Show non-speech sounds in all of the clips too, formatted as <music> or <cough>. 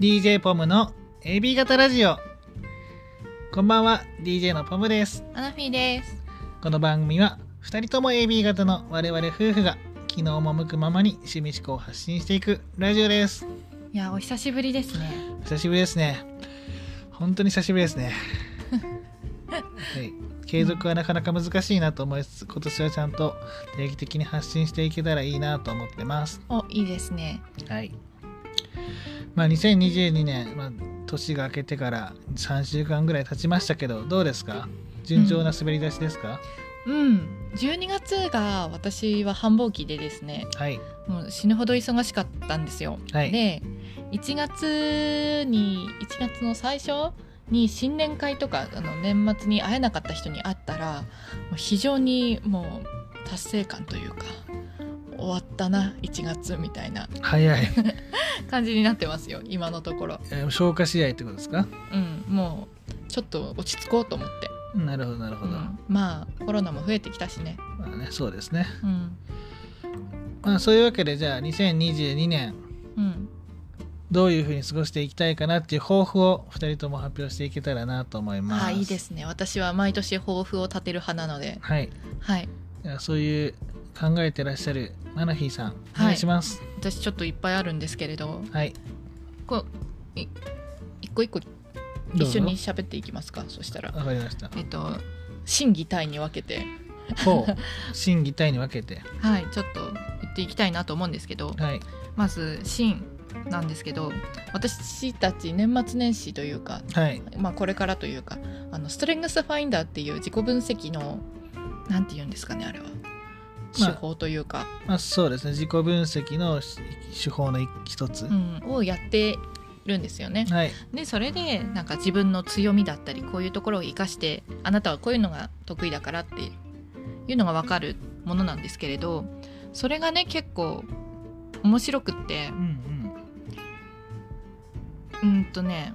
DJ ポムの AB 型ラジオこんばんは DJ のポムですアナフィーです。この番組は2人とも AB 型の我々夫婦が気の赴くままに趣味思考を発信していくラジオですいや、お久しぶりですね。久しぶりですね本当に久しぶりですね <laughs> はい継続はなかなか難しいなと思いつつ今年はちゃんと定期的に発信していけたらいいなと思ってますお、いいですね。はい。まあ2022年、まあ、年が明けてから3週間ぐらい経ちましたけど、どうですか？順調な滑り出しですか、うん。12月が私は繁忙期でですね、はい。もう死ぬほど忙しかったんですよ。はいで、1月に、1月の最初に新年会とかあの年末に会えなかった人に会ったらもう非常にもう達成感というか終わったな1月みたいな早い。<laughs> 感じになってますよ今のところえー消化試合ってことですか？うんもうちょっと落ち着こうと思ってなるほど、なるほど。うんまあコロナも増えてきたしね、まあね、そうですね。うんまあそういうわけで、じゃあ2022年、うん、どういうふうに過ごしていきたいかなっていう抱負を2人とも発表していけたらなと思います。あいいで。すね私は毎年抱負を立てる派なのではい。はいそういう考えてらっしゃるマナフィーさん、お願いします。私ちょっといっぱいあるんですけれどはい。こうい一個一個一緒に喋っていきますか？そしたらわかりました。えっと心技体に分けてほう。<laughs> 体に分けて。はいちょっと言っていきたいなと思うんですけどはい。まず心なんですけど私たち年末年始というかはい。まあ、これからというかあのストレングスファインダーっていう自己分析のなんて言うんですかねあれは手まあ法というか、まあ、そうですね。自己分析のし手法の一つ、うん、をやってるんですよね。はい。でそれでなんか自分の強みだったりこういうところを生かしてあなたはこういうのが得意だからっていうのが分かるものなんですけれどそれがね結構面白くって。うん。うんとね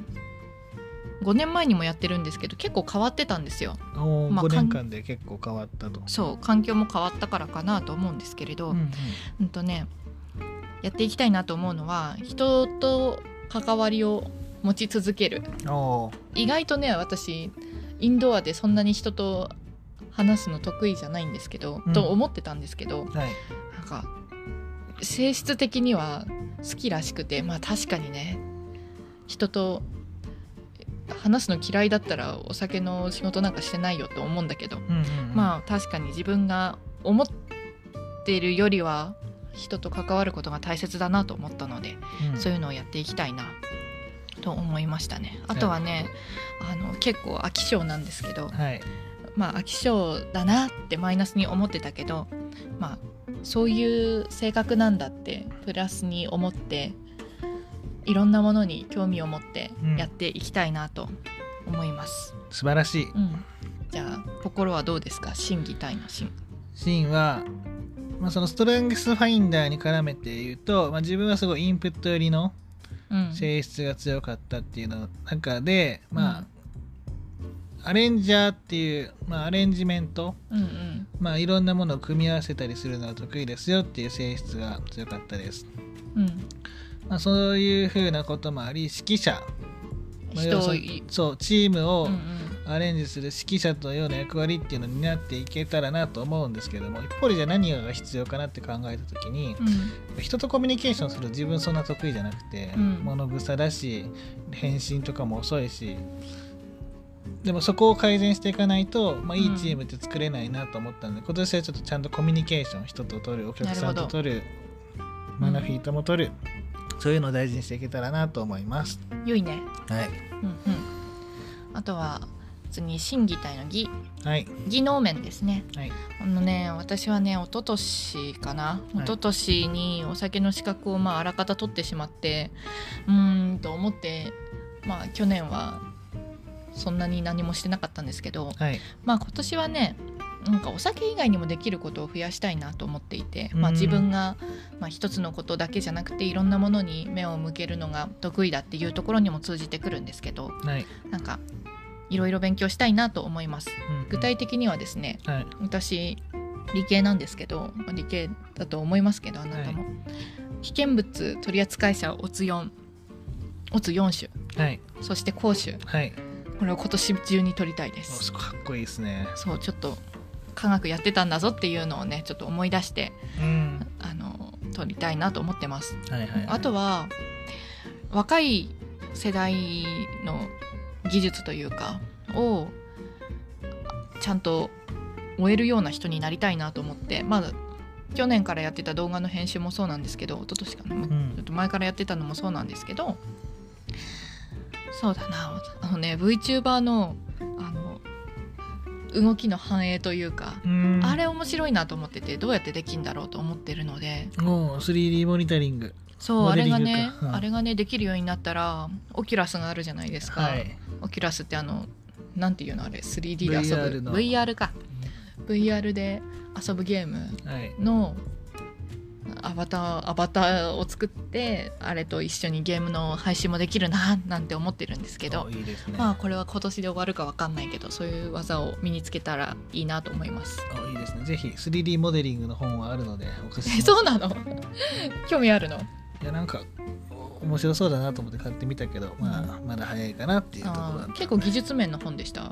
5年前にもやってるうんですけど結構変わってたんですよ。まあ5年間で結構変わったと、そう環境も変わったからかなと思うんですけれど、うんうん。うんとねやっていきたいなと思うのは人と関わりを持ち続ける。意外とね私インドアでそんなに人と話すの得意じゃないんですけど、うん。と思ってたんですけどはい。なんか性質的には好きらしくてまあ確かにね人と話すの嫌いだったらお酒の仕事なんかしてないよと思うんだけど。うんうんうん。まあ確かに自分が思っているよりは人と関わることが大切だなと思ったので、うん。そういうのをやっていきたいなと思いましたね。あとはねあの結構飽き性なんですけどはい。まあ飽き性だなってマイナスに思ってたけどまあそういう性格なんだってプラスに思っていろんなものに興味を持ってやっていきたいなと思います。素晴らしい。うん、じゃあ心はどうですか？心技体の心。シーンは、まあ、そのストレングスファインダーに絡めて言うと、まあ、自分はすごいインプット寄りのうん。性質が強かったっていうの中で、まあ、アレンジャーっていう、まあ、アレンジメント。うんうん。まあいろんなものを組み合わせたりするのが得意ですよっていう性質が強かったです。うん。まあ、そういうふうなこともあり指揮者、そうチームうをアレンジする指揮者というような役割っていうのになっていけたらなと思うんですけども一方でじゃあ何が必要かなって考えた時にうん。人とコミュニケーションする自分そんな得意じゃなくて、うん。物臭だし返信とかも遅いしでもそこを改善していかないと、まあ、いいチームって作れないなと思ったので、今年はちょっとちゃんとコミュニケーション人と取るお客さんと取るマナフィーとも取る、そういうのを大事にしていけたらなと思います。良いね。はい、うんうん。あとは次心技体の技はい、技能面ですね。はい、あのね私はね一昨年かな、い一昨年にお酒の資格をまああらかた取ってしまってうーんと思ってまあ去年はそんなに何もしてなかったんですけどはい、まあ今年はねなんかお酒以外にもできることを増やしたいなと思っていて、まあ、うん自分が、まあ、一つのことだけじゃなくていろんなものに目を向けるのが得意だっていうところにも通じてくるんですけどはい、なんかいろいろ勉強したいなと思います。うん具体的にはですねはい、私理系なんですけどまあ理系だと思いますけどあなたも、危険物取扱者オツ4オツ4種。はい。そして講種はいこれを今年中に取りたいでおすかっこいいですね。そうちょっと科学やってたんだぞっていうのをねちょっと思い出してうん。あの取りたいなと思ってます。はいはい、はい、あとは若い世代の技術というかをちゃんと終えるような人になりたいなと思ってまあ去年からやってた動画の編集もそうなんですけど一昨年かな、ん。ちょっと前からやってたのもそうなんですけどそうだな。あのね VTuber のあの動きの反映というか、うん。あれ面白いなと思っててどうやってできんだろうと思ってるので。もう 3D モデリング。そうあれがね、か。うん。あれがねできるようになったらオキュラスがあるじゃないですか、はい。オキュラスってあのなんていうのあれ？3D で遊 VR ぶの。VR か。VR で遊ぶゲームはい。のアバターアバターを作ってあれと一緒にゲームの配信もできるななんて思ってるんですけど。おいいですね、まあこれは今年で終わるかわかんないけどそういう技を身につけたらいいなと思います。おいいですね。ぜひ 3D モデリングの本はあるのでお貸しそうなの？興味あるの？いやなんかお面白そうだなと思って買ってみたけど、まあまだ早いかなっていうところだったあー結構技術面の本でした？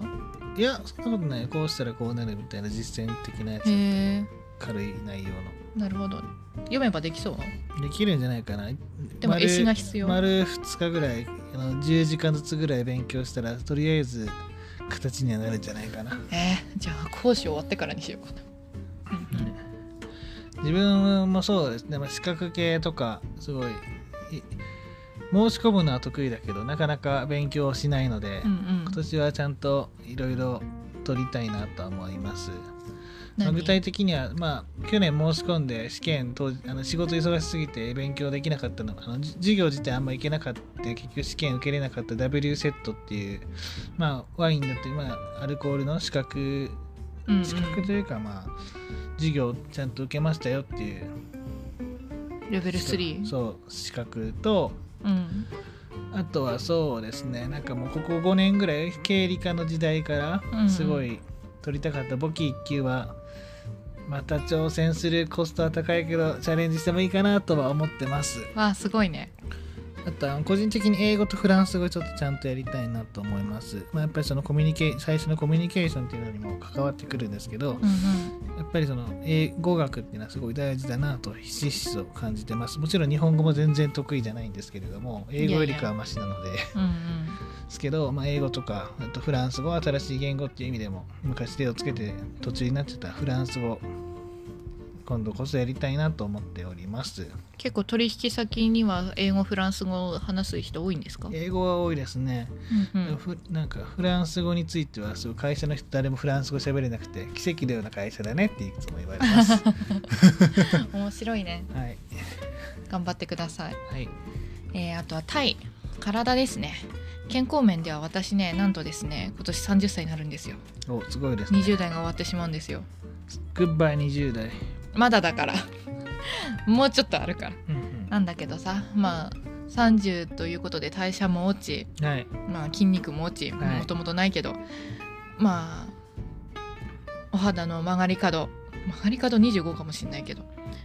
いやそんなことない。こうしたらこうなるみたいな実践的なやつへえ軽い内容なるほど。読めばできそう？のできるんじゃないかな。丸でも絵師が必要。丸2日ぐらいあの10時間ずつぐらい勉強したらとりあえず形にはなるんじゃないかな、えー、じゃあ講師終わってからにしようかな、うん。うん自分もそうですね。まあ資格系とかすごいい申し込むのは得意だけどなかなか勉強しないので、うんうん。今年はちゃんといろいろ取りたいなとは思います、まあ何？具体的には、まあ、去年申し込んで試験当時あの仕事忙しすぎて勉強できなかったのあのじ授業自体あんま行けなかった。結局試験受けれなかった。W セットっていう、まあ、ワインだって、まあ、アルコールの資格資格というか、まあ授業ちゃんと受けましたよっていう。レベル3そう資格とうん。あとはそうですね。なんかもうここ5年ぐらい経理科の時代からすごい取りたかった簿記1級はまた挑戦するコストは高いけどチャレンジしてもいいかなとは思ってます。わあすごいね。あとは個人的に英語とフランス語ちょっとちゃんとやりたいなと思います、まあ、やっぱりそのコミュニケ最初のコミュニケーションっていうのにも関わってくるんですけどうんうん。やっぱりその英語学っていうのはすごい大事だなとひしひしと感じてます。もちろん日本語も全然得意じゃないんですけれども英語よりかはマシなのでうんうん。ですけど、まあ、英語とかあとフランス語新しい言語っていう意味でも昔手をつけて途中になってたフランス語今度こそやりたいなと思っております。結構取引先には英語フランス語を話す人多いんですか、英語は多いですね、うんうん。ふなんかフランス語についてはそう会社の人誰もフランス語喋れなくて奇跡のような会社だねっていつも言われます。<laughs> 面白いね。はい、頑張ってください、はい、えーあとはタイ体ですね。健康面では私ねなんとですね今年30歳になるんですよ。おすごいですね。20代が終わってしまうんですよ。グッバイ20代、まだだから。もうちょっとあるから。うんなんだけどさ。まあ30ということで代謝も落ち、うん、はい。まあ、筋肉も落ちはい。もともとないけど、まあお肌の曲がり角曲がり角25かもしれないけど、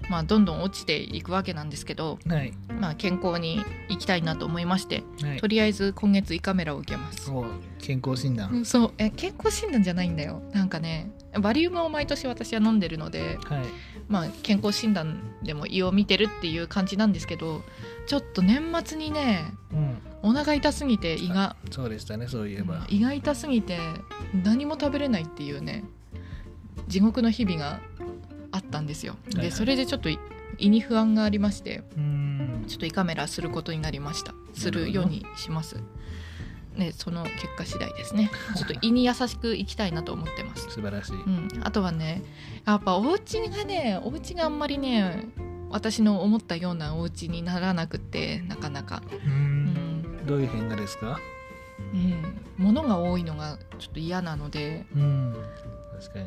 まあ、どんどん落ちていくわけなんですけど、はい。まあ、健康に行きたいなと思いましてはい。とりあえず今月胃カメラを受けます。お健康診断、うんそう。え健康診断じゃないんだよ。なんかねバリウムを毎年私は飲んでるので、はい。まあ、健康診断でも胃を見てるっていう感じなんですけどちょっと年末にねうん。お腹痛すぎて胃がそうでしたねそういえば、胃が痛すぎて何も食べれないっていうね地獄の日々があったんですよ。はいはい。でそれでちょっと胃胃に不安がありましてうん。ちょっと胃カメラすることになりました。するようにします。ねその結果次第ですね。ちょっと胃に優しくいきたいなと思ってます。素晴らしい、うん、あとはねやっぱお家がねお家があんまりね私の思ったようなお家にならなくってなかなか、ううんん。どういう変化ですか？うん、物が多いのがちょっと嫌なのでうん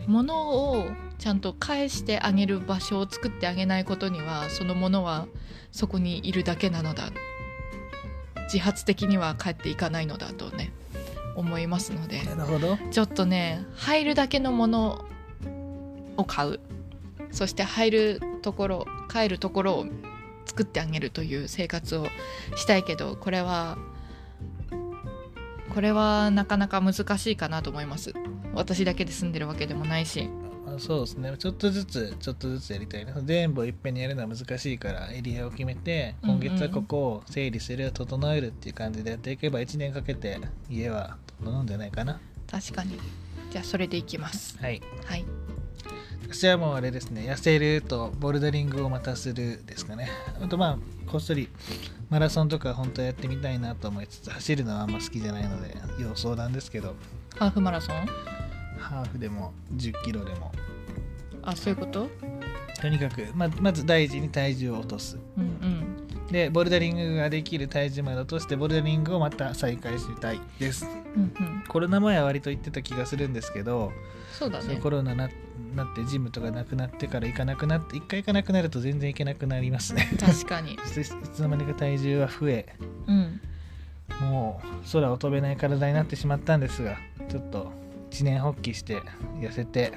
物をちゃんと返してあげる場所を作ってあげないことにはその物はそこにいるだけなのだ。自発的には帰っていかないのだとね思いますので。ちょっとね入るだけのものを買う。そして入るところ帰るところを作ってあげるという生活をしたいけどこれはこれはなかなか難しいかなと思います私だけで住んでるわけでもないし。あそうですね。ちょっとずつちょっとずつやりたいな全部をいっぺんにやるのは難しいからエリアを決めて今月はここを整理する、整えるっていう感じでやっていけば1年かけて家は整うんじゃないかな。確かに。じゃあそれでいきます。はい。はい。私はもうあれですね。痩せるとボルダリングをまたするですかね。あとまあこっそりマラソンとか本当はやってみたいなと思いつつ走るのはあんま好きじゃないので要相談ですけどハーフマラソン？ハーフでも10キロでも。あそういうこと？とにかくままず大事に体重を落とす。うんうん。でボルダリングができる体重まで落としてボルダリングをまた再開したいです。うんうん。コロナ前は割と言ってた気がするんですけど、そうだね。コロナななってジムとかなくなってから行かなくなって一回行かなくなると全然行けなくなりますね。確かに。<laughs> いつの間にか体重は増え。うん。もう空を飛べない体になってしまったんですがちょっと一年発起して痩せて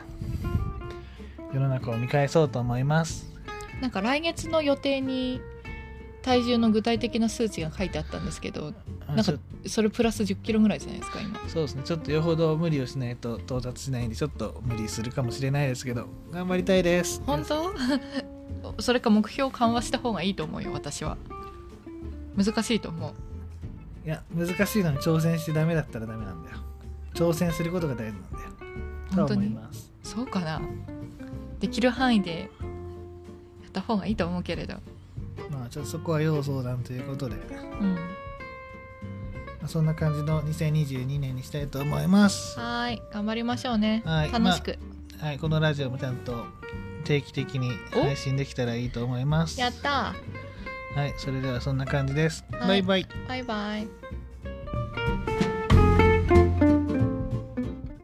世の中を見返そうと思います。なんか来月の予定に体重の具体的な数値が書いてあったんですけどなんかそれプラス1 0キロぐらいじゃないですか今。そうですね。ちょっとよほど無理をしないと到達しないんでちょっと無理するかもしれないですけど頑張りたいです。本当？<laughs> それか目標を緩和した方がいいと思うよ私は。難しいと思う。いや難しいのに挑戦してダメだったらダメなんだよ挑戦することが大事なんだよ。本当に。そうかな。できる範囲でやった方がいいと思うけれど。まあちょっとそこは要相談ということで、うん。まあそんな感じの2022年にしたいと思います。はーい。頑張りましょうね、はい。楽しく、はい。このラジオもちゃんと定期的に配信できたらいいと思います。やったはい。それではそんな感じです、はい。バイバイ。バイバイ